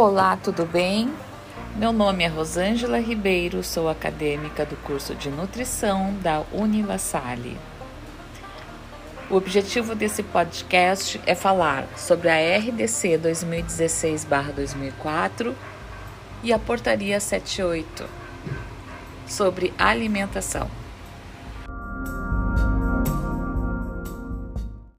Olá, tudo bem? Meu nome é Rosângela Ribeiro, sou acadêmica do curso de nutrição da Univassale. O objetivo desse podcast é falar sobre a RDC 2016-2004 e a Portaria 78 sobre alimentação.